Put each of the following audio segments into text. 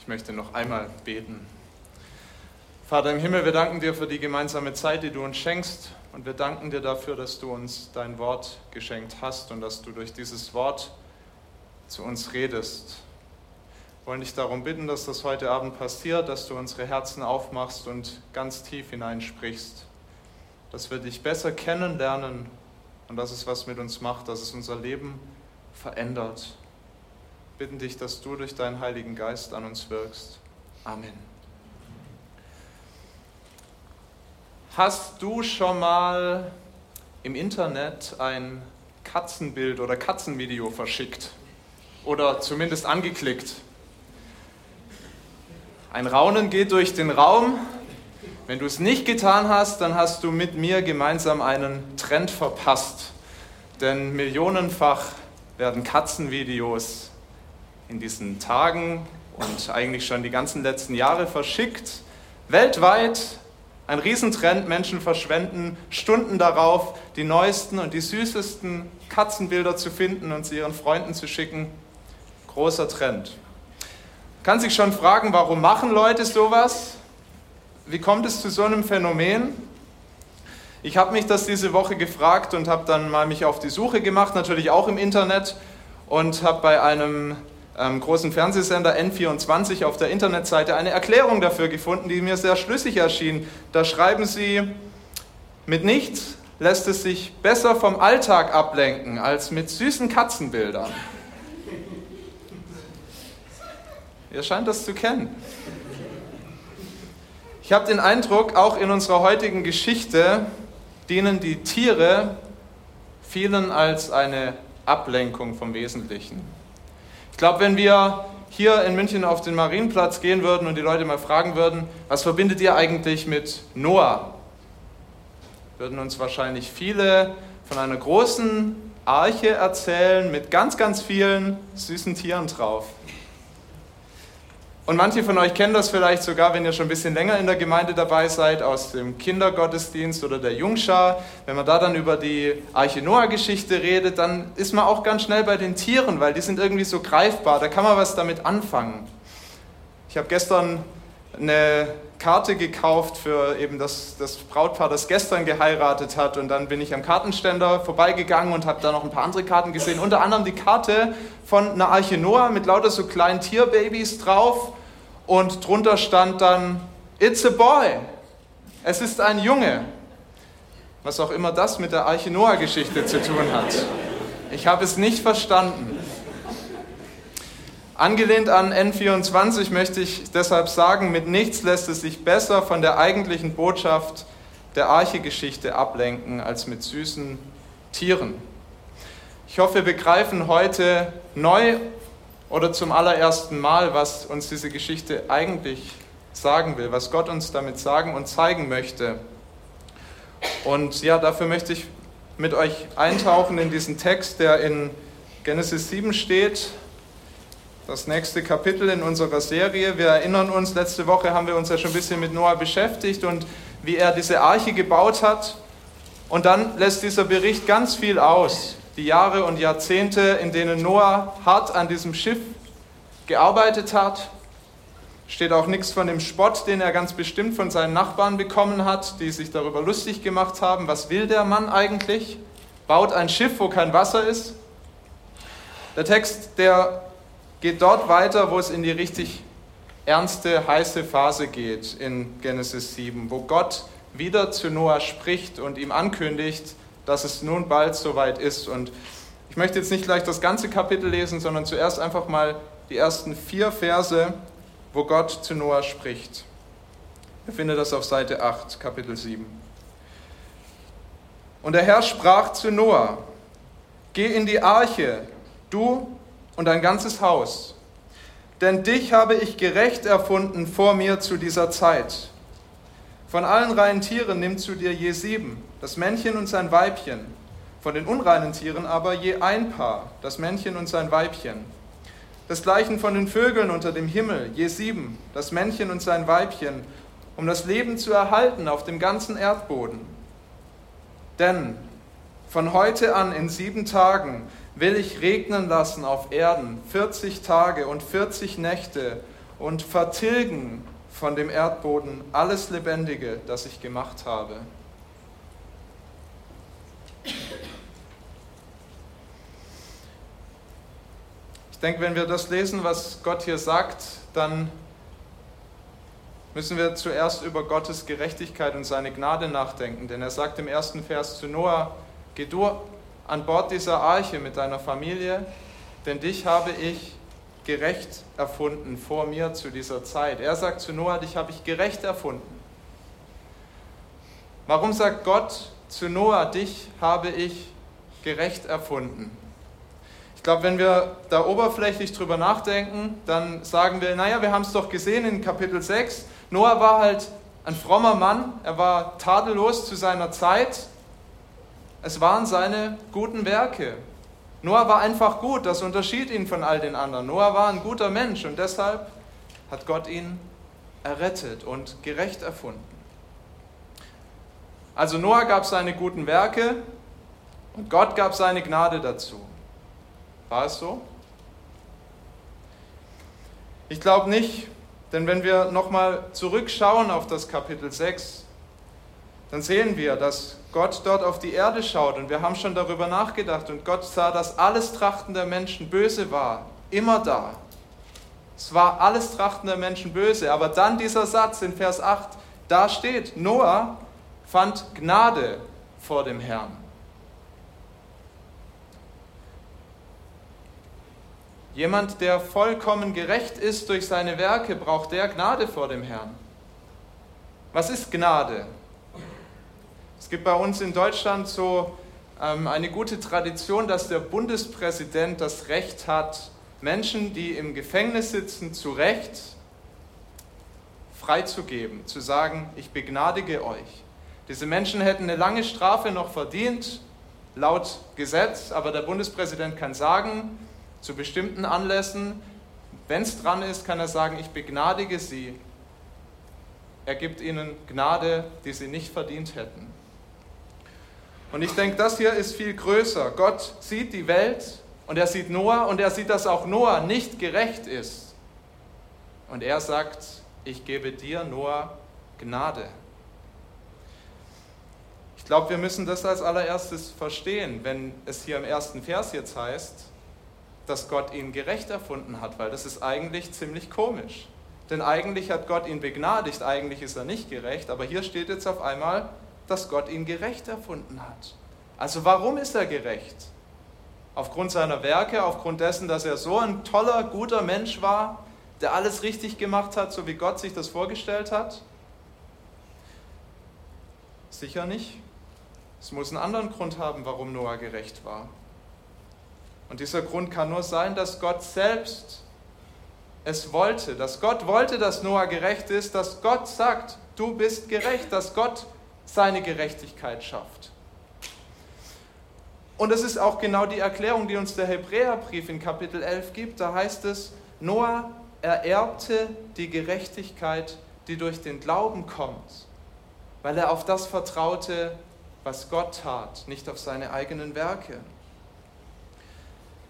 Ich möchte noch einmal beten. Vater im Himmel, wir danken dir für die gemeinsame Zeit, die du uns schenkst. Und wir danken dir dafür, dass du uns dein Wort geschenkt hast und dass du durch dieses Wort zu uns redest. Wir wollen dich darum bitten, dass das heute Abend passiert, dass du unsere Herzen aufmachst und ganz tief hineinsprichst. Dass wir dich besser kennenlernen und dass es was mit uns macht, dass es unser Leben verändert. Bitten dich, dass du durch deinen Heiligen Geist an uns wirkst. Amen. Hast du schon mal im Internet ein Katzenbild oder Katzenvideo verschickt? Oder zumindest angeklickt? Ein Raunen geht durch den Raum. Wenn du es nicht getan hast, dann hast du mit mir gemeinsam einen Trend verpasst. Denn millionenfach werden Katzenvideos in diesen Tagen und eigentlich schon die ganzen letzten Jahre verschickt. Weltweit ein Riesentrend, Menschen verschwenden Stunden darauf, die neuesten und die süßesten Katzenbilder zu finden und sie ihren Freunden zu schicken. Großer Trend. Kann sich schon fragen, warum machen Leute sowas? Wie kommt es zu so einem Phänomen? Ich habe mich das diese Woche gefragt und habe dann mal mich auf die Suche gemacht, natürlich auch im Internet und habe bei einem ähm, großen Fernsehsender N24 auf der Internetseite eine Erklärung dafür gefunden, die mir sehr schlüssig erschien. Da schreiben sie, mit nichts lässt es sich besser vom Alltag ablenken als mit süßen Katzenbildern. Ihr scheint das zu kennen. Ich habe den Eindruck, auch in unserer heutigen Geschichte dienen die Tiere vielen als eine Ablenkung vom Wesentlichen glaube, wenn wir hier in München auf den Marienplatz gehen würden und die Leute mal fragen würden, was verbindet ihr eigentlich mit Noah? Würden uns wahrscheinlich viele von einer großen Arche erzählen mit ganz, ganz vielen süßen Tieren drauf. Und manche von euch kennen das vielleicht sogar, wenn ihr schon ein bisschen länger in der Gemeinde dabei seid, aus dem Kindergottesdienst oder der Jungschar. Wenn man da dann über die Arche Noah-Geschichte redet, dann ist man auch ganz schnell bei den Tieren, weil die sind irgendwie so greifbar. Da kann man was damit anfangen. Ich habe gestern eine Karte gekauft für eben das, das Brautpaar, das gestern geheiratet hat. Und dann bin ich am Kartenständer vorbeigegangen und habe da noch ein paar andere Karten gesehen. Unter anderem die Karte von einer Arche Noah mit lauter so kleinen Tierbabys drauf und drunter stand dann, It's a boy. Es ist ein Junge. Was auch immer das mit der Arche Noah-Geschichte zu tun hat. Ich habe es nicht verstanden. Angelehnt an N24 möchte ich deshalb sagen, mit nichts lässt es sich besser von der eigentlichen Botschaft der Arche-Geschichte ablenken als mit süßen Tieren. Ich hoffe, wir begreifen heute neu oder zum allerersten Mal, was uns diese Geschichte eigentlich sagen will, was Gott uns damit sagen und zeigen möchte. Und ja, dafür möchte ich mit euch eintauchen in diesen Text, der in Genesis 7 steht, das nächste Kapitel in unserer Serie. Wir erinnern uns, letzte Woche haben wir uns ja schon ein bisschen mit Noah beschäftigt und wie er diese Arche gebaut hat. Und dann lässt dieser Bericht ganz viel aus die Jahre und Jahrzehnte, in denen Noah hart an diesem Schiff gearbeitet hat. Steht auch nichts von dem Spott, den er ganz bestimmt von seinen Nachbarn bekommen hat, die sich darüber lustig gemacht haben. Was will der Mann eigentlich? Baut ein Schiff, wo kein Wasser ist? Der Text, der geht dort weiter, wo es in die richtig ernste, heiße Phase geht in Genesis 7, wo Gott wieder zu Noah spricht und ihm ankündigt, dass es nun bald soweit ist. Und ich möchte jetzt nicht gleich das ganze Kapitel lesen, sondern zuerst einfach mal die ersten vier Verse, wo Gott zu Noah spricht. Ihr findet das auf Seite 8, Kapitel 7. Und der Herr sprach zu Noah, geh in die Arche, du und dein ganzes Haus, denn dich habe ich gerecht erfunden vor mir zu dieser Zeit. Von allen reinen Tieren nimm zu dir je sieben, das Männchen und sein Weibchen, von den unreinen Tieren aber je ein Paar, das Männchen und sein Weibchen. Desgleichen von den Vögeln unter dem Himmel, je sieben, das Männchen und sein Weibchen, um das Leben zu erhalten auf dem ganzen Erdboden. Denn von heute an in sieben Tagen will ich regnen lassen auf Erden, 40 Tage und 40 Nächte, und vertilgen von dem Erdboden alles Lebendige, das ich gemacht habe. Ich denke, wenn wir das lesen, was Gott hier sagt, dann müssen wir zuerst über Gottes Gerechtigkeit und seine Gnade nachdenken. Denn er sagt im ersten Vers zu Noah, geh du an Bord dieser Arche mit deiner Familie, denn dich habe ich gerecht erfunden vor mir zu dieser Zeit. Er sagt zu Noah, dich habe ich gerecht erfunden. Warum sagt Gott zu Noah, dich habe ich gerecht erfunden? Ich glaube, wenn wir da oberflächlich drüber nachdenken, dann sagen wir, naja, wir haben es doch gesehen in Kapitel 6. Noah war halt ein frommer Mann, er war tadellos zu seiner Zeit. Es waren seine guten Werke. Noah war einfach gut, das unterschied ihn von all den anderen. Noah war ein guter Mensch und deshalb hat Gott ihn errettet und gerecht erfunden. Also Noah gab seine guten Werke und Gott gab seine Gnade dazu. War es so? Ich glaube nicht, denn wenn wir nochmal zurückschauen auf das Kapitel 6, dann sehen wir, dass Gott dort auf die Erde schaut und wir haben schon darüber nachgedacht und Gott sah, dass alles Trachten der Menschen böse war, immer da. Es war alles Trachten der Menschen böse, aber dann dieser Satz in Vers 8, da steht, Noah fand Gnade vor dem Herrn. Jemand, der vollkommen gerecht ist durch seine Werke, braucht der Gnade vor dem Herrn. Was ist Gnade? Es gibt bei uns in Deutschland so ähm, eine gute Tradition, dass der Bundespräsident das Recht hat, Menschen, die im Gefängnis sitzen, zu Recht freizugeben, zu sagen, ich begnadige euch. Diese Menschen hätten eine lange Strafe noch verdient, laut Gesetz, aber der Bundespräsident kann sagen, zu bestimmten Anlässen, wenn es dran ist, kann er sagen, ich begnadige sie. Er gibt ihnen Gnade, die sie nicht verdient hätten. Und ich denke, das hier ist viel größer. Gott sieht die Welt und er sieht Noah und er sieht, dass auch Noah nicht gerecht ist. Und er sagt, ich gebe dir, Noah, Gnade. Glaube, wir müssen das als allererstes verstehen, wenn es hier im ersten Vers jetzt heißt, dass Gott ihn gerecht erfunden hat, weil das ist eigentlich ziemlich komisch. Denn eigentlich hat Gott ihn begnadigt, eigentlich ist er nicht gerecht, aber hier steht jetzt auf einmal, dass Gott ihn gerecht erfunden hat. Also warum ist er gerecht? Aufgrund seiner Werke, aufgrund dessen, dass er so ein toller, guter Mensch war, der alles richtig gemacht hat, so wie Gott sich das vorgestellt hat? Sicher nicht. Es muss einen anderen Grund haben, warum Noah gerecht war. Und dieser Grund kann nur sein, dass Gott selbst es wollte, dass Gott wollte, dass Noah gerecht ist, dass Gott sagt, du bist gerecht, dass Gott seine Gerechtigkeit schafft. Und es ist auch genau die Erklärung, die uns der Hebräerbrief in Kapitel 11 gibt. Da heißt es, Noah ererbte die Gerechtigkeit, die durch den Glauben kommt, weil er auf das vertraute, was Gott tat, nicht auf seine eigenen Werke.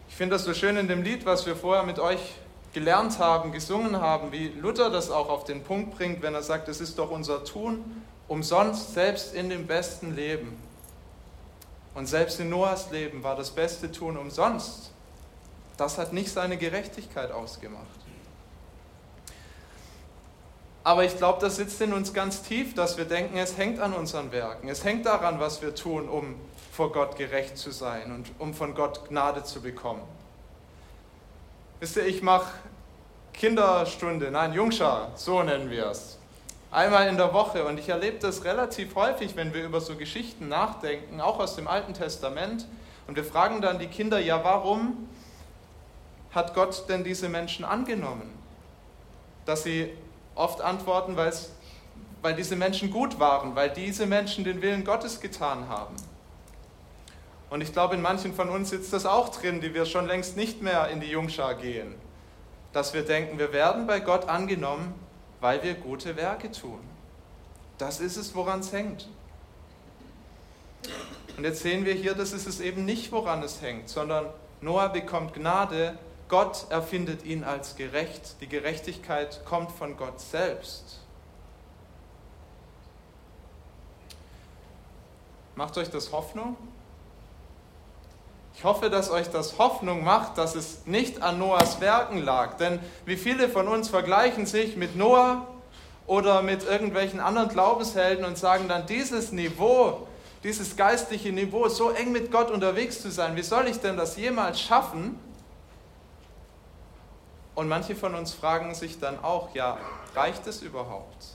Ich finde das so schön in dem Lied, was wir vorher mit euch gelernt haben, gesungen haben, wie Luther das auch auf den Punkt bringt, wenn er sagt, es ist doch unser Tun umsonst, selbst in dem besten Leben. Und selbst in Noahs Leben war das beste Tun umsonst. Das hat nicht seine Gerechtigkeit ausgemacht. Aber ich glaube, das sitzt in uns ganz tief, dass wir denken, es hängt an unseren Werken. Es hängt daran, was wir tun, um vor Gott gerecht zu sein und um von Gott Gnade zu bekommen. Wisst ihr, ich mache Kinderstunde, nein, Jungschar, so nennen wir es einmal in der Woche. Und ich erlebe das relativ häufig, wenn wir über so Geschichten nachdenken, auch aus dem Alten Testament. Und wir fragen dann die Kinder, ja, warum hat Gott denn diese Menschen angenommen? Dass sie oft antworten, weil diese Menschen gut waren, weil diese Menschen den Willen Gottes getan haben. Und ich glaube, in manchen von uns sitzt das auch drin, die wir schon längst nicht mehr in die Jungschar gehen. Dass wir denken, wir werden bei Gott angenommen, weil wir gute Werke tun. Das ist es, woran es hängt. Und jetzt sehen wir hier, das ist es eben nicht, woran es hängt, sondern Noah bekommt Gnade, Gott erfindet ihn als gerecht. Die Gerechtigkeit kommt von Gott selbst. Macht euch das Hoffnung? Ich hoffe, dass euch das Hoffnung macht, dass es nicht an Noahs Werken lag. Denn wie viele von uns vergleichen sich mit Noah oder mit irgendwelchen anderen Glaubenshelden und sagen dann, dieses Niveau, dieses geistliche Niveau, so eng mit Gott unterwegs zu sein, wie soll ich denn das jemals schaffen? Und manche von uns fragen sich dann auch, ja, reicht es überhaupt,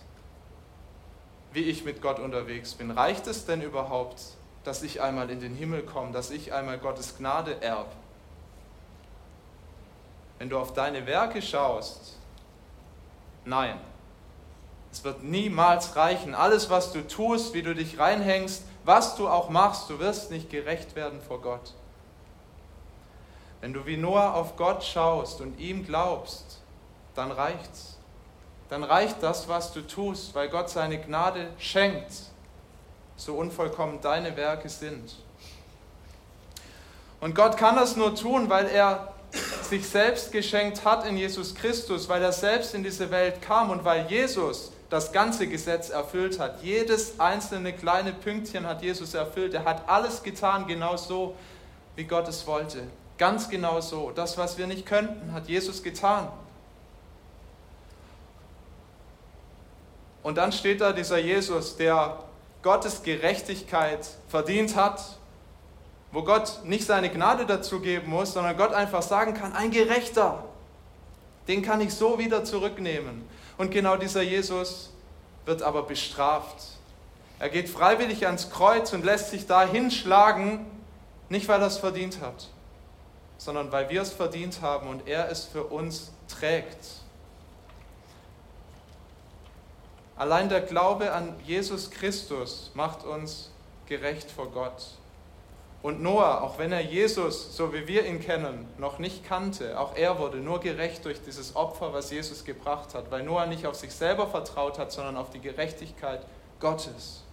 wie ich mit Gott unterwegs bin? Reicht es denn überhaupt, dass ich einmal in den Himmel komme, dass ich einmal Gottes Gnade erbe? Wenn du auf deine Werke schaust, nein, es wird niemals reichen. Alles, was du tust, wie du dich reinhängst, was du auch machst, du wirst nicht gerecht werden vor Gott. Wenn du wie Noah auf Gott schaust und ihm glaubst, dann reicht's. Dann reicht das, was du tust, weil Gott seine Gnade schenkt, so unvollkommen deine Werke sind. Und Gott kann das nur tun, weil er sich selbst geschenkt hat in Jesus Christus, weil er selbst in diese Welt kam und weil Jesus das ganze Gesetz erfüllt hat. Jedes einzelne kleine Pünktchen hat Jesus erfüllt. Er hat alles getan, genau so, wie Gott es wollte. Ganz genau so. Das, was wir nicht könnten, hat Jesus getan. Und dann steht da dieser Jesus, der Gottes Gerechtigkeit verdient hat, wo Gott nicht seine Gnade dazu geben muss, sondern Gott einfach sagen kann, ein Gerechter, den kann ich so wieder zurücknehmen. Und genau dieser Jesus wird aber bestraft. Er geht freiwillig ans Kreuz und lässt sich da hinschlagen, nicht weil er es verdient hat, sondern weil wir es verdient haben und er es für uns trägt. Allein der Glaube an Jesus Christus macht uns gerecht vor Gott. Und Noah, auch wenn er Jesus, so wie wir ihn kennen, noch nicht kannte, auch er wurde nur gerecht durch dieses Opfer, was Jesus gebracht hat, weil Noah nicht auf sich selber vertraut hat, sondern auf die Gerechtigkeit Gottes.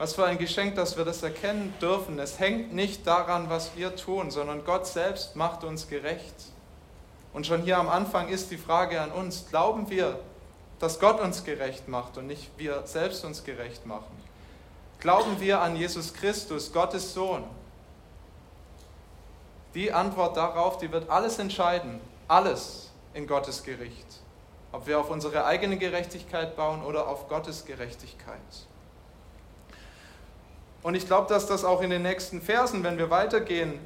Was für ein Geschenk, dass wir das erkennen dürfen. Es hängt nicht daran, was wir tun, sondern Gott selbst macht uns gerecht. Und schon hier am Anfang ist die Frage an uns, glauben wir, dass Gott uns gerecht macht und nicht wir selbst uns gerecht machen? Glauben wir an Jesus Christus, Gottes Sohn? Die Antwort darauf, die wird alles entscheiden, alles in Gottes Gericht. Ob wir auf unsere eigene Gerechtigkeit bauen oder auf Gottes Gerechtigkeit. Und ich glaube, dass das auch in den nächsten Versen, wenn wir weitergehen,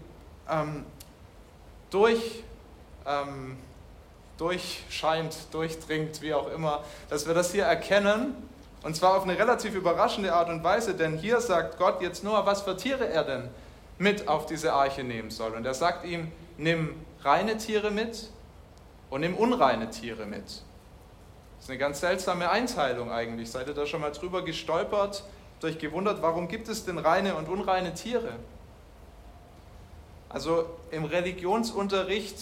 ähm, durch, ähm, durchscheint, durchdringt, wie auch immer, dass wir das hier erkennen und zwar auf eine relativ überraschende Art und Weise, denn hier sagt Gott jetzt nur, was für Tiere er denn mit auf diese Arche nehmen soll. Und er sagt ihm, nimm reine Tiere mit und nimm unreine Tiere mit. Das ist eine ganz seltsame Einteilung eigentlich. Seid ihr da schon mal drüber gestolpert, euch gewundert, warum gibt es denn reine und unreine Tiere? Also im Religionsunterricht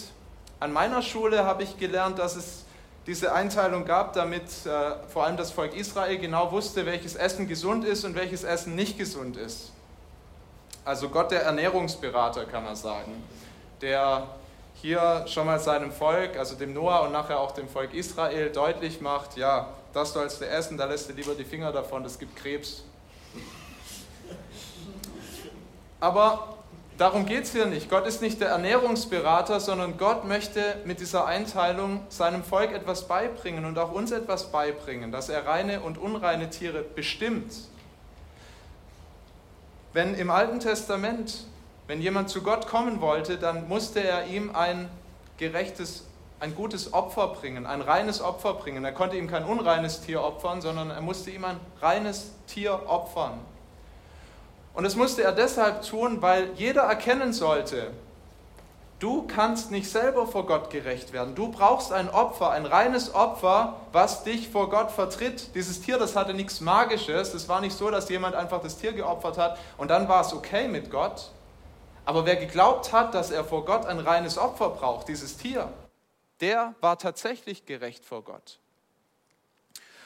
an meiner Schule habe ich gelernt, dass es diese Einteilung gab, damit äh, vor allem das Volk Israel genau wusste, welches Essen gesund ist und welches Essen nicht gesund ist. Also Gott der Ernährungsberater kann man sagen, der hier schon mal seinem Volk, also dem Noah und nachher auch dem Volk Israel deutlich macht, ja, das sollst du essen, da lässt du lieber die Finger davon, das gibt Krebs. Aber Darum geht es hier nicht. Gott ist nicht der Ernährungsberater, sondern Gott möchte mit dieser Einteilung seinem Volk etwas beibringen und auch uns etwas beibringen, dass er reine und unreine Tiere bestimmt. Wenn im Alten Testament, wenn jemand zu Gott kommen wollte, dann musste er ihm ein gerechtes, ein gutes Opfer bringen, ein reines Opfer bringen. Er konnte ihm kein unreines Tier opfern, sondern er musste ihm ein reines Tier opfern. Und das musste er deshalb tun, weil jeder erkennen sollte, du kannst nicht selber vor Gott gerecht werden. Du brauchst ein Opfer, ein reines Opfer, was dich vor Gott vertritt. Dieses Tier, das hatte nichts Magisches. Es war nicht so, dass jemand einfach das Tier geopfert hat und dann war es okay mit Gott. Aber wer geglaubt hat, dass er vor Gott ein reines Opfer braucht, dieses Tier, der war tatsächlich gerecht vor Gott.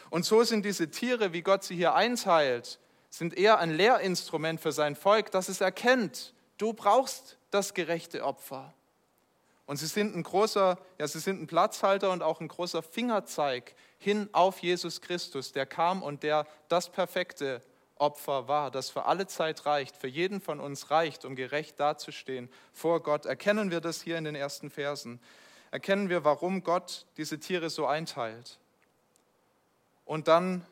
Und so sind diese Tiere, wie Gott sie hier einteilt, sind eher ein Lehrinstrument für sein Volk, dass es erkennt, du brauchst das gerechte Opfer. Und sie sind ein großer, ja, sie sind ein Platzhalter und auch ein großer Fingerzeig hin auf Jesus Christus, der kam und der das perfekte Opfer war, das für alle Zeit reicht, für jeden von uns reicht, um gerecht dazustehen vor Gott. Erkennen wir das hier in den ersten Versen. Erkennen wir, warum Gott diese Tiere so einteilt. Und dann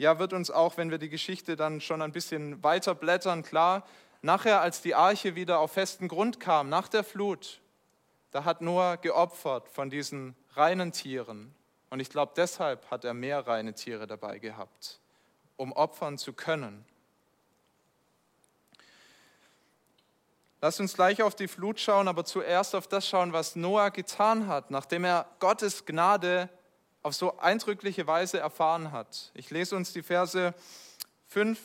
ja, wird uns auch, wenn wir die Geschichte dann schon ein bisschen weiter blättern, klar, nachher, als die Arche wieder auf festen Grund kam, nach der Flut, da hat Noah geopfert von diesen reinen Tieren. Und ich glaube, deshalb hat er mehr reine Tiere dabei gehabt, um opfern zu können. Lass uns gleich auf die Flut schauen, aber zuerst auf das schauen, was Noah getan hat, nachdem er Gottes Gnade auf so eindrückliche Weise erfahren hat. Ich lese uns die Verse 5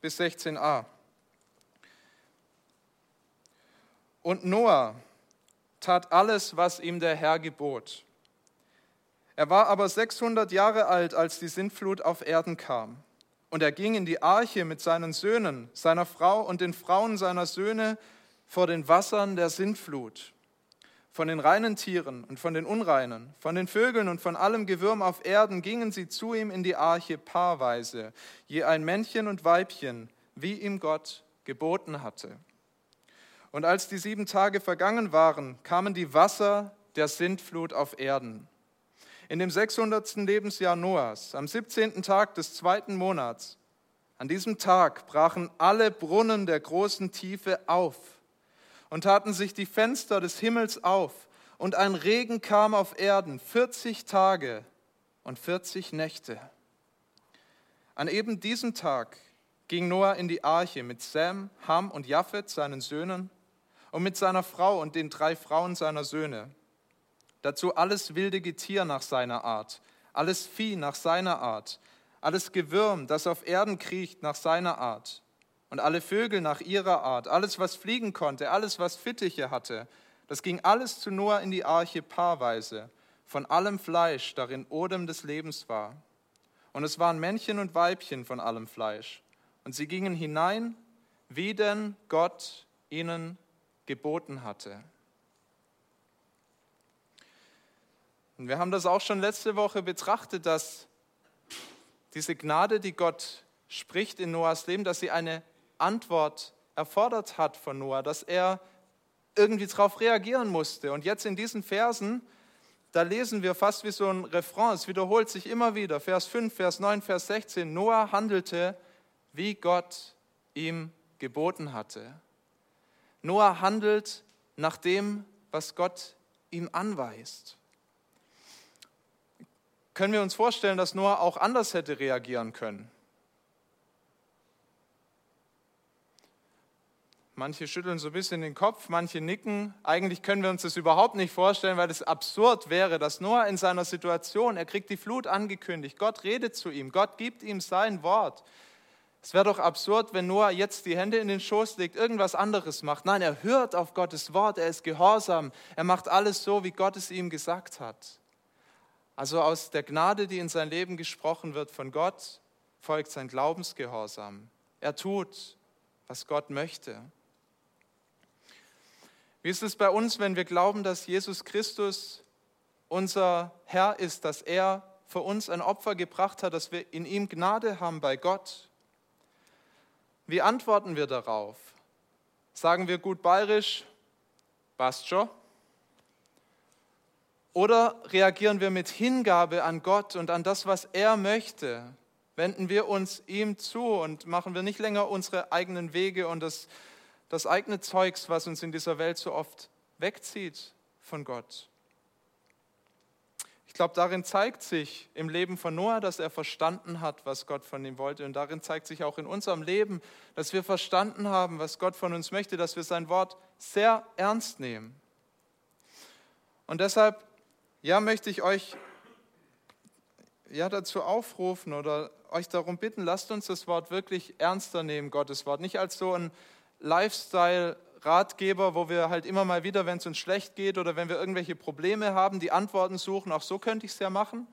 bis 16a. Und Noah tat alles, was ihm der Herr gebot. Er war aber 600 Jahre alt, als die Sintflut auf Erden kam. Und er ging in die Arche mit seinen Söhnen, seiner Frau und den Frauen seiner Söhne vor den Wassern der Sintflut von den reinen Tieren und von den unreinen, von den Vögeln und von allem Gewürm auf Erden gingen sie zu ihm in die Arche paarweise, je ein Männchen und Weibchen, wie ihm Gott geboten hatte. Und als die sieben Tage vergangen waren, kamen die Wasser der Sintflut auf Erden. In dem 600. Lebensjahr Noahs, am 17. Tag des zweiten Monats, an diesem Tag brachen alle Brunnen der großen Tiefe auf und taten sich die Fenster des Himmels auf, und ein Regen kam auf Erden, 40 Tage und 40 Nächte. An eben diesem Tag ging Noah in die Arche mit Sam, Ham und Japhet, seinen Söhnen, und mit seiner Frau und den drei Frauen seiner Söhne. Dazu alles wilde Getier nach seiner Art, alles Vieh nach seiner Art, alles Gewürm, das auf Erden kriecht nach seiner Art, und alle Vögel nach ihrer Art, alles, was fliegen konnte, alles, was Fittiche hatte, das ging alles zu Noah in die Arche paarweise, von allem Fleisch, darin Odem des Lebens war. Und es waren Männchen und Weibchen von allem Fleisch. Und sie gingen hinein, wie denn Gott ihnen geboten hatte. Und wir haben das auch schon letzte Woche betrachtet, dass diese Gnade, die Gott spricht in Noahs Leben, dass sie eine Antwort erfordert hat von Noah, dass er irgendwie darauf reagieren musste. Und jetzt in diesen Versen, da lesen wir fast wie so ein Refrain, es wiederholt sich immer wieder, Vers 5, Vers 9, Vers 16, Noah handelte, wie Gott ihm geboten hatte. Noah handelt nach dem, was Gott ihm anweist. Können wir uns vorstellen, dass Noah auch anders hätte reagieren können? Manche schütteln so ein bisschen den Kopf, manche nicken. Eigentlich können wir uns das überhaupt nicht vorstellen, weil es absurd wäre, dass Noah in seiner Situation, er kriegt die Flut angekündigt, Gott redet zu ihm, Gott gibt ihm sein Wort. Es wäre doch absurd, wenn Noah jetzt die Hände in den Schoß legt, irgendwas anderes macht. Nein, er hört auf Gottes Wort, er ist gehorsam, er macht alles so, wie Gott es ihm gesagt hat. Also aus der Gnade, die in sein Leben gesprochen wird von Gott, folgt sein Glaubensgehorsam. Er tut, was Gott möchte. Wie ist es bei uns, wenn wir glauben, dass Jesus Christus unser Herr ist, dass er für uns ein Opfer gebracht hat, dass wir in ihm Gnade haben bei Gott? Wie antworten wir darauf? Sagen wir gut bayerisch, passt schon? Oder reagieren wir mit Hingabe an Gott und an das, was er möchte? Wenden wir uns ihm zu und machen wir nicht länger unsere eigenen Wege und das das eigene Zeugs, was uns in dieser Welt so oft wegzieht von Gott. Ich glaube, darin zeigt sich im Leben von Noah, dass er verstanden hat, was Gott von ihm wollte. Und darin zeigt sich auch in unserem Leben, dass wir verstanden haben, was Gott von uns möchte, dass wir sein Wort sehr ernst nehmen. Und deshalb, ja, möchte ich euch ja, dazu aufrufen oder euch darum bitten, lasst uns das Wort wirklich ernster nehmen, Gottes Wort. Nicht als so ein Lifestyle-Ratgeber, wo wir halt immer mal wieder, wenn es uns schlecht geht oder wenn wir irgendwelche Probleme haben, die Antworten suchen. Auch so könnte ich es ja machen.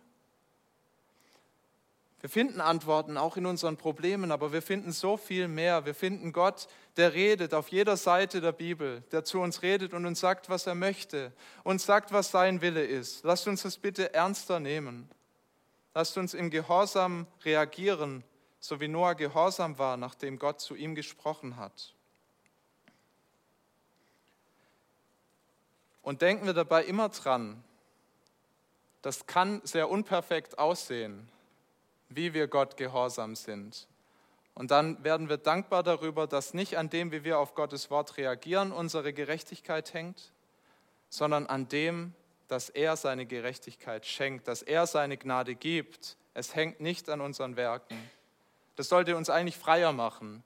Wir finden Antworten auch in unseren Problemen, aber wir finden so viel mehr. Wir finden Gott, der redet auf jeder Seite der Bibel, der zu uns redet und uns sagt, was er möchte, und sagt, was sein Wille ist. Lasst uns das bitte ernster nehmen. Lasst uns im Gehorsam reagieren, so wie Noah gehorsam war, nachdem Gott zu ihm gesprochen hat. Und denken wir dabei immer dran, das kann sehr unperfekt aussehen, wie wir Gott gehorsam sind. Und dann werden wir dankbar darüber, dass nicht an dem, wie wir auf Gottes Wort reagieren, unsere Gerechtigkeit hängt, sondern an dem, dass er seine Gerechtigkeit schenkt, dass er seine Gnade gibt. Es hängt nicht an unseren Werken. Das sollte uns eigentlich freier machen,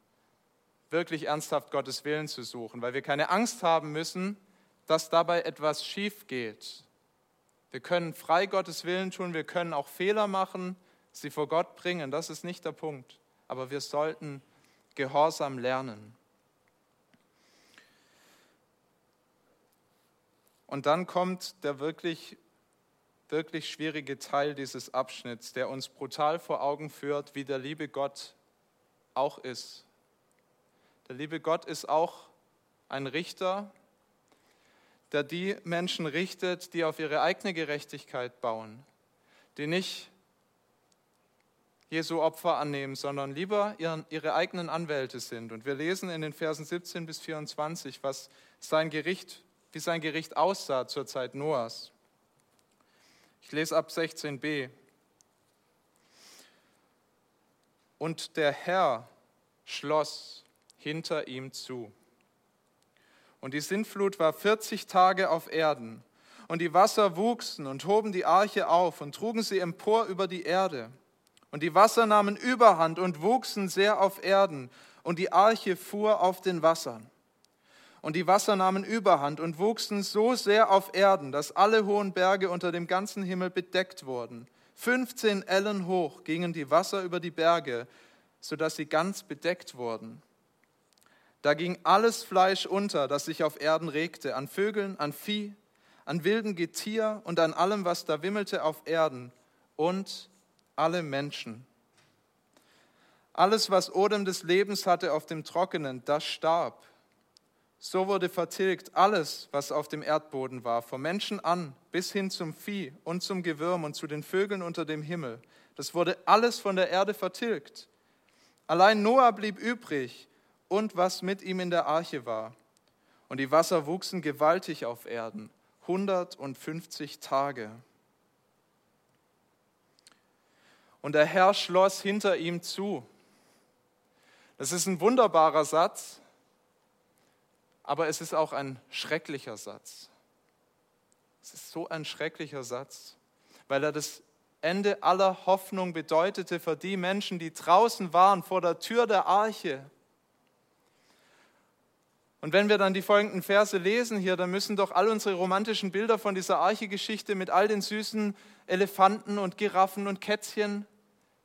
wirklich ernsthaft Gottes Willen zu suchen, weil wir keine Angst haben müssen, dass dabei etwas schief geht. Wir können frei Gottes Willen tun, wir können auch Fehler machen, sie vor Gott bringen, das ist nicht der Punkt. Aber wir sollten Gehorsam lernen. Und dann kommt der wirklich, wirklich schwierige Teil dieses Abschnitts, der uns brutal vor Augen führt, wie der liebe Gott auch ist. Der liebe Gott ist auch ein Richter, der die Menschen richtet, die auf ihre eigene Gerechtigkeit bauen, die nicht Jesu Opfer annehmen, sondern lieber ihre eigenen Anwälte sind. Und wir lesen in den Versen 17 bis 24, was sein Gericht, wie sein Gericht aussah zur Zeit Noahs. Ich lese ab 16b. Und der Herr schloss hinter ihm zu. Und die Sintflut war 40 Tage auf Erden. Und die Wasser wuchsen und hoben die Arche auf und trugen sie empor über die Erde. Und die Wasser nahmen Überhand und wuchsen sehr auf Erden, und die Arche fuhr auf den Wassern. Und die Wasser nahmen Überhand und wuchsen so sehr auf Erden, dass alle hohen Berge unter dem ganzen Himmel bedeckt wurden. 15 Ellen hoch gingen die Wasser über die Berge, sodass sie ganz bedeckt wurden. Da ging alles Fleisch unter, das sich auf Erden regte, an Vögeln, an Vieh, an wilden Getier und an allem, was da wimmelte auf Erden und alle Menschen. Alles, was Odem des Lebens hatte auf dem Trockenen, das starb. So wurde vertilgt alles, was auf dem Erdboden war, vom Menschen an bis hin zum Vieh und zum Gewürm und zu den Vögeln unter dem Himmel. Das wurde alles von der Erde vertilgt. Allein Noah blieb übrig und was mit ihm in der Arche war. Und die Wasser wuchsen gewaltig auf Erden, 150 Tage. Und der Herr schloss hinter ihm zu. Das ist ein wunderbarer Satz, aber es ist auch ein schrecklicher Satz. Es ist so ein schrecklicher Satz, weil er das Ende aller Hoffnung bedeutete für die Menschen, die draußen waren vor der Tür der Arche und wenn wir dann die folgenden Verse lesen hier, dann müssen doch all unsere romantischen Bilder von dieser Arche-Geschichte mit all den süßen Elefanten und Giraffen und Kätzchen,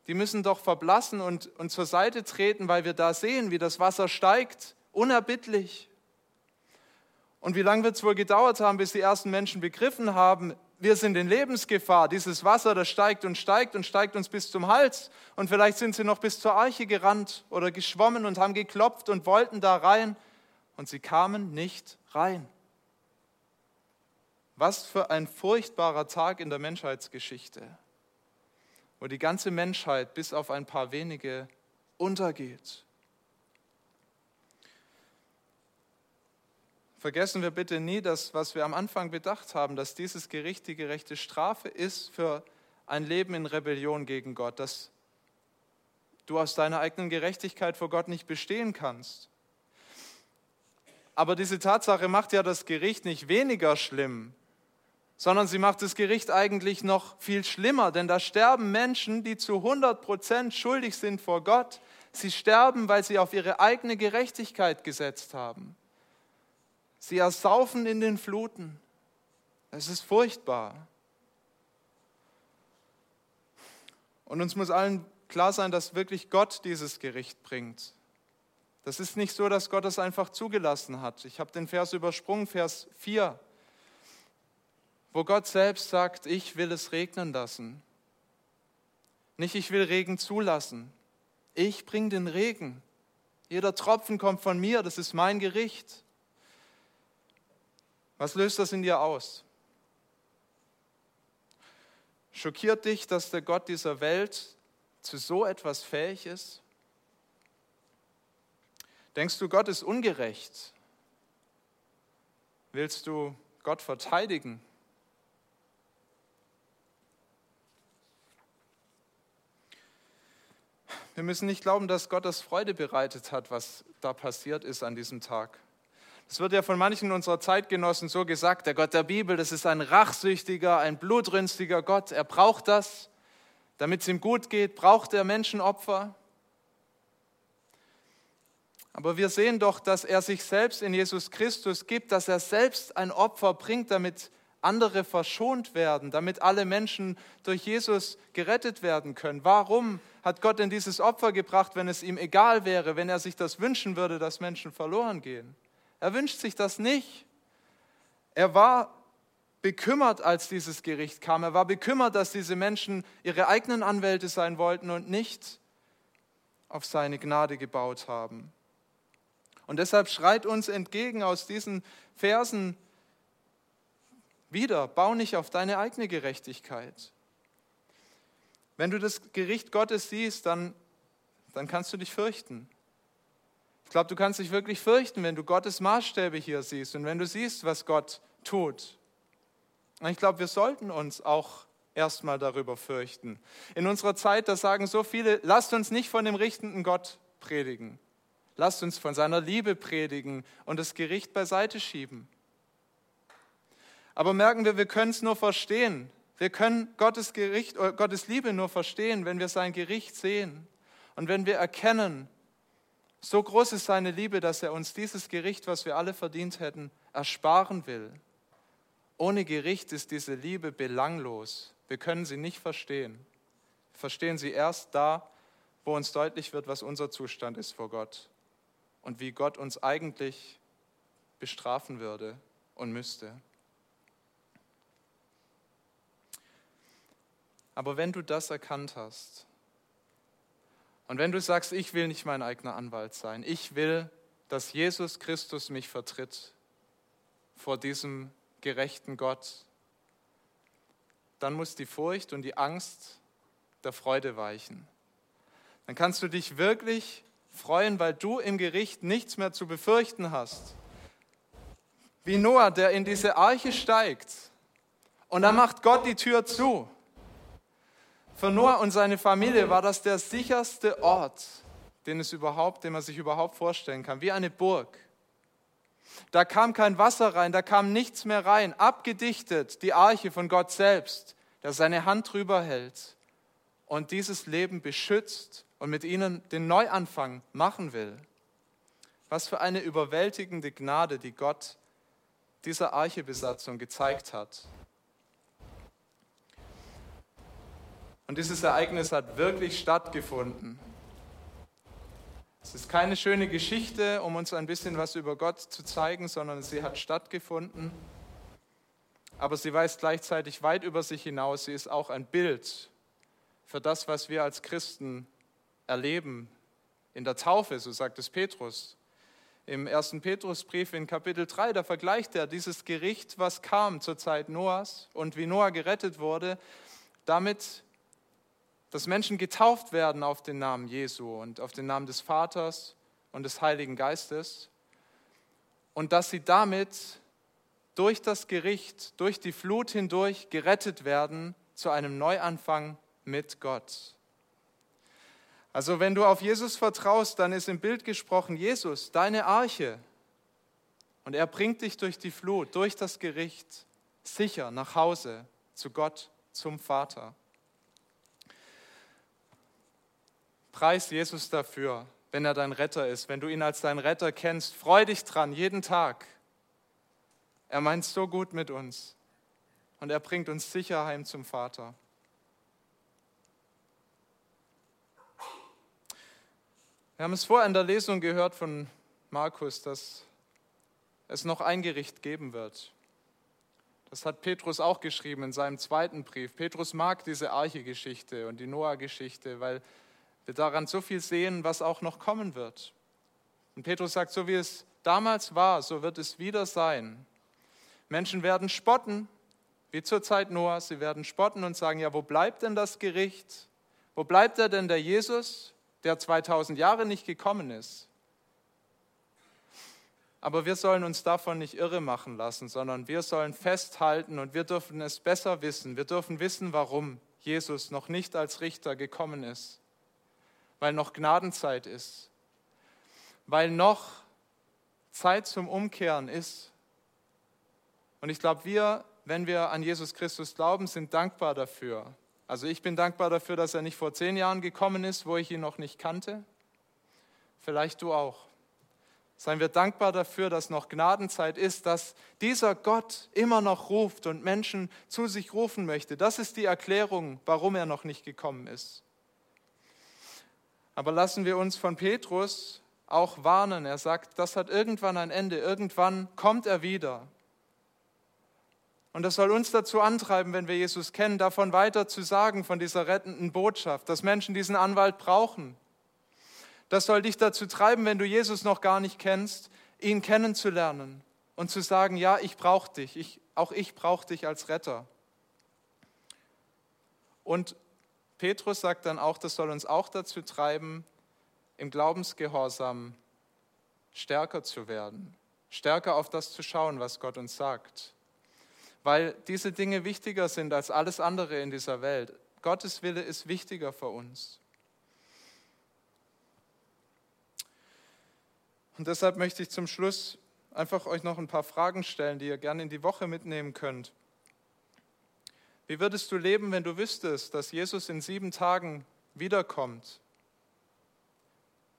die müssen doch verblassen und, und zur Seite treten, weil wir da sehen, wie das Wasser steigt, unerbittlich. Und wie lange wird es wohl gedauert haben, bis die ersten Menschen begriffen haben, wir sind in Lebensgefahr. Dieses Wasser, das steigt und steigt und steigt uns bis zum Hals. Und vielleicht sind sie noch bis zur Arche gerannt oder geschwommen und haben geklopft und wollten da rein und sie kamen nicht rein. Was für ein furchtbarer Tag in der Menschheitsgeschichte, wo die ganze Menschheit bis auf ein paar wenige untergeht. Vergessen wir bitte nie das, was wir am Anfang bedacht haben, dass dieses Gericht die gerechte Strafe ist für ein Leben in Rebellion gegen Gott, dass du aus deiner eigenen Gerechtigkeit vor Gott nicht bestehen kannst. Aber diese Tatsache macht ja das Gericht nicht weniger schlimm, sondern sie macht das Gericht eigentlich noch viel schlimmer, denn da sterben Menschen, die zu 100 Prozent schuldig sind vor Gott. Sie sterben, weil sie auf ihre eigene Gerechtigkeit gesetzt haben. Sie ersaufen in den Fluten. Es ist furchtbar. Und uns muss allen klar sein, dass wirklich Gott dieses Gericht bringt. Das ist nicht so, dass Gott es einfach zugelassen hat. Ich habe den Vers übersprungen, Vers 4, wo Gott selbst sagt, ich will es regnen lassen. Nicht ich will Regen zulassen. Ich bringe den Regen. Jeder Tropfen kommt von mir, das ist mein Gericht. Was löst das in dir aus? Schockiert dich, dass der Gott dieser Welt zu so etwas fähig ist? Denkst du, Gott ist ungerecht? Willst du Gott verteidigen? Wir müssen nicht glauben, dass Gott das Freude bereitet hat, was da passiert ist an diesem Tag. Es wird ja von manchen unserer Zeitgenossen so gesagt, der Gott der Bibel, das ist ein rachsüchtiger, ein blutrünstiger Gott. Er braucht das, damit es ihm gut geht, braucht er Menschenopfer. Aber wir sehen doch, dass er sich selbst in Jesus Christus gibt, dass er selbst ein Opfer bringt, damit andere verschont werden, damit alle Menschen durch Jesus gerettet werden können. Warum hat Gott denn dieses Opfer gebracht, wenn es ihm egal wäre, wenn er sich das wünschen würde, dass Menschen verloren gehen? Er wünscht sich das nicht. Er war bekümmert, als dieses Gericht kam. Er war bekümmert, dass diese Menschen ihre eigenen Anwälte sein wollten und nicht auf seine Gnade gebaut haben. Und deshalb schreit uns entgegen aus diesen Versen wieder, bau nicht auf deine eigene Gerechtigkeit. Wenn du das Gericht Gottes siehst, dann, dann kannst du dich fürchten. Ich glaube, du kannst dich wirklich fürchten, wenn du Gottes Maßstäbe hier siehst und wenn du siehst, was Gott tut. Und ich glaube, wir sollten uns auch erstmal darüber fürchten. In unserer Zeit, da sagen so viele, lasst uns nicht von dem richtenden Gott predigen. Lasst uns von seiner Liebe predigen und das Gericht beiseite schieben. Aber merken wir, wir können es nur verstehen. Wir können Gottes, Gericht, äh, Gottes Liebe nur verstehen, wenn wir sein Gericht sehen und wenn wir erkennen, so groß ist seine Liebe, dass er uns dieses Gericht, was wir alle verdient hätten, ersparen will. Ohne Gericht ist diese Liebe belanglos. Wir können sie nicht verstehen. Wir verstehen sie erst da, wo uns deutlich wird, was unser Zustand ist vor Gott und wie Gott uns eigentlich bestrafen würde und müsste. Aber wenn du das erkannt hast, und wenn du sagst, ich will nicht mein eigener Anwalt sein, ich will, dass Jesus Christus mich vertritt vor diesem gerechten Gott, dann muss die Furcht und die Angst der Freude weichen. Dann kannst du dich wirklich freuen, weil du im Gericht nichts mehr zu befürchten hast. Wie Noah, der in diese Arche steigt und dann macht Gott die Tür zu. Für Noah und seine Familie war das der sicherste Ort, den, es überhaupt, den man sich überhaupt vorstellen kann, wie eine Burg. Da kam kein Wasser rein, da kam nichts mehr rein, abgedichtet, die Arche von Gott selbst, der seine Hand drüber hält und dieses Leben beschützt und mit ihnen den Neuanfang machen will. Was für eine überwältigende Gnade, die Gott dieser Archebesatzung gezeigt hat. Und dieses Ereignis hat wirklich stattgefunden. Es ist keine schöne Geschichte, um uns ein bisschen was über Gott zu zeigen, sondern sie hat stattgefunden. Aber sie weist gleichzeitig weit über sich hinaus. Sie ist auch ein Bild für das, was wir als Christen erleben in der Taufe, so sagt es Petrus. Im ersten Petrusbrief in Kapitel 3, da vergleicht er dieses Gericht, was kam zur Zeit Noahs und wie Noah gerettet wurde, damit dass Menschen getauft werden auf den Namen Jesu und auf den Namen des Vaters und des Heiligen Geistes und dass sie damit durch das Gericht, durch die Flut hindurch gerettet werden zu einem Neuanfang mit Gott. Also wenn du auf Jesus vertraust, dann ist im Bild gesprochen Jesus deine Arche und er bringt dich durch die Flut, durch das Gericht sicher nach Hause zu Gott, zum Vater. Preis Jesus dafür, wenn er dein Retter ist, wenn du ihn als dein Retter kennst. Freu dich dran, jeden Tag. Er meint so gut mit uns und er bringt uns sicher heim zum Vater. Wir haben es vorher in der Lesung gehört von Markus, dass es noch ein Gericht geben wird. Das hat Petrus auch geschrieben in seinem zweiten Brief. Petrus mag diese Arche-Geschichte und die Noah-Geschichte, weil wir daran so viel sehen, was auch noch kommen wird. Und Petrus sagt, so wie es damals war, so wird es wieder sein. Menschen werden spotten, wie zur Zeit Noahs. Sie werden spotten und sagen, ja, wo bleibt denn das Gericht? Wo bleibt er denn der Jesus, der 2000 Jahre nicht gekommen ist? Aber wir sollen uns davon nicht irre machen lassen, sondern wir sollen festhalten und wir dürfen es besser wissen. Wir dürfen wissen, warum Jesus noch nicht als Richter gekommen ist. Weil noch Gnadenzeit ist. Weil noch Zeit zum Umkehren ist. Und ich glaube, wir, wenn wir an Jesus Christus glauben, sind dankbar dafür. Also ich bin dankbar dafür, dass er nicht vor zehn Jahren gekommen ist, wo ich ihn noch nicht kannte. Vielleicht du auch. Seien wir dankbar dafür, dass noch Gnadenzeit ist, dass dieser Gott immer noch ruft und Menschen zu sich rufen möchte. Das ist die Erklärung, warum er noch nicht gekommen ist. Aber lassen wir uns von Petrus auch warnen. Er sagt, das hat irgendwann ein Ende. Irgendwann kommt er wieder. Und das soll uns dazu antreiben, wenn wir Jesus kennen, davon weiter zu sagen, von dieser rettenden Botschaft, dass Menschen diesen Anwalt brauchen, das soll dich dazu treiben, wenn du Jesus noch gar nicht kennst, ihn kennenzulernen und zu sagen, ja, ich brauche dich, ich, auch ich brauche dich als Retter. Und Petrus sagt dann auch, das soll uns auch dazu treiben, im Glaubensgehorsam stärker zu werden, stärker auf das zu schauen, was Gott uns sagt. Weil diese Dinge wichtiger sind als alles andere in dieser Welt. Gottes Wille ist wichtiger für uns. Und deshalb möchte ich zum Schluss einfach euch noch ein paar Fragen stellen, die ihr gerne in die Woche mitnehmen könnt. Wie würdest du leben, wenn du wüsstest, dass Jesus in sieben Tagen wiederkommt?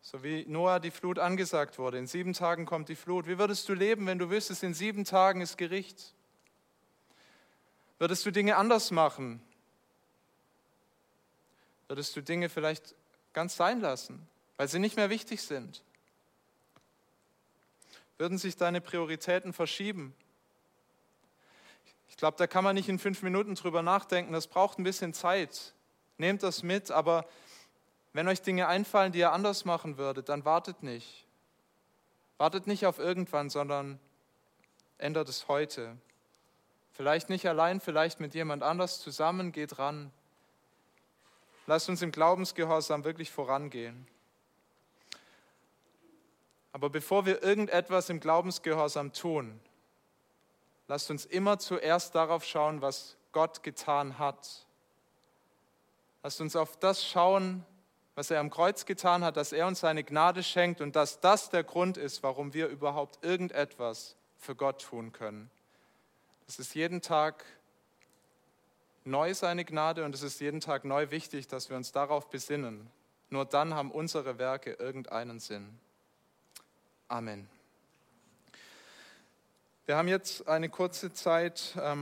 So wie Noah die Flut angesagt wurde, in sieben Tagen kommt die Flut. Wie würdest du leben, wenn du wüsstest, in sieben Tagen ist Gericht? Würdest du Dinge anders machen? Würdest du Dinge vielleicht ganz sein lassen, weil sie nicht mehr wichtig sind? Würden sich deine Prioritäten verschieben? Ich glaube, da kann man nicht in fünf Minuten drüber nachdenken. Das braucht ein bisschen Zeit. Nehmt das mit, aber wenn euch Dinge einfallen, die ihr anders machen würdet, dann wartet nicht. Wartet nicht auf irgendwann, sondern ändert es heute. Vielleicht nicht allein, vielleicht mit jemand anders zusammen, geht ran. Lasst uns im Glaubensgehorsam wirklich vorangehen. Aber bevor wir irgendetwas im Glaubensgehorsam tun, lasst uns immer zuerst darauf schauen, was Gott getan hat. Lasst uns auf das schauen, was er am Kreuz getan hat, dass er uns seine Gnade schenkt und dass das der Grund ist, warum wir überhaupt irgendetwas für Gott tun können. Es ist jeden Tag neu seine Gnade und es ist jeden Tag neu wichtig, dass wir uns darauf besinnen. Nur dann haben unsere Werke irgendeinen Sinn. Amen. Wir haben jetzt eine kurze Zeit, ähm,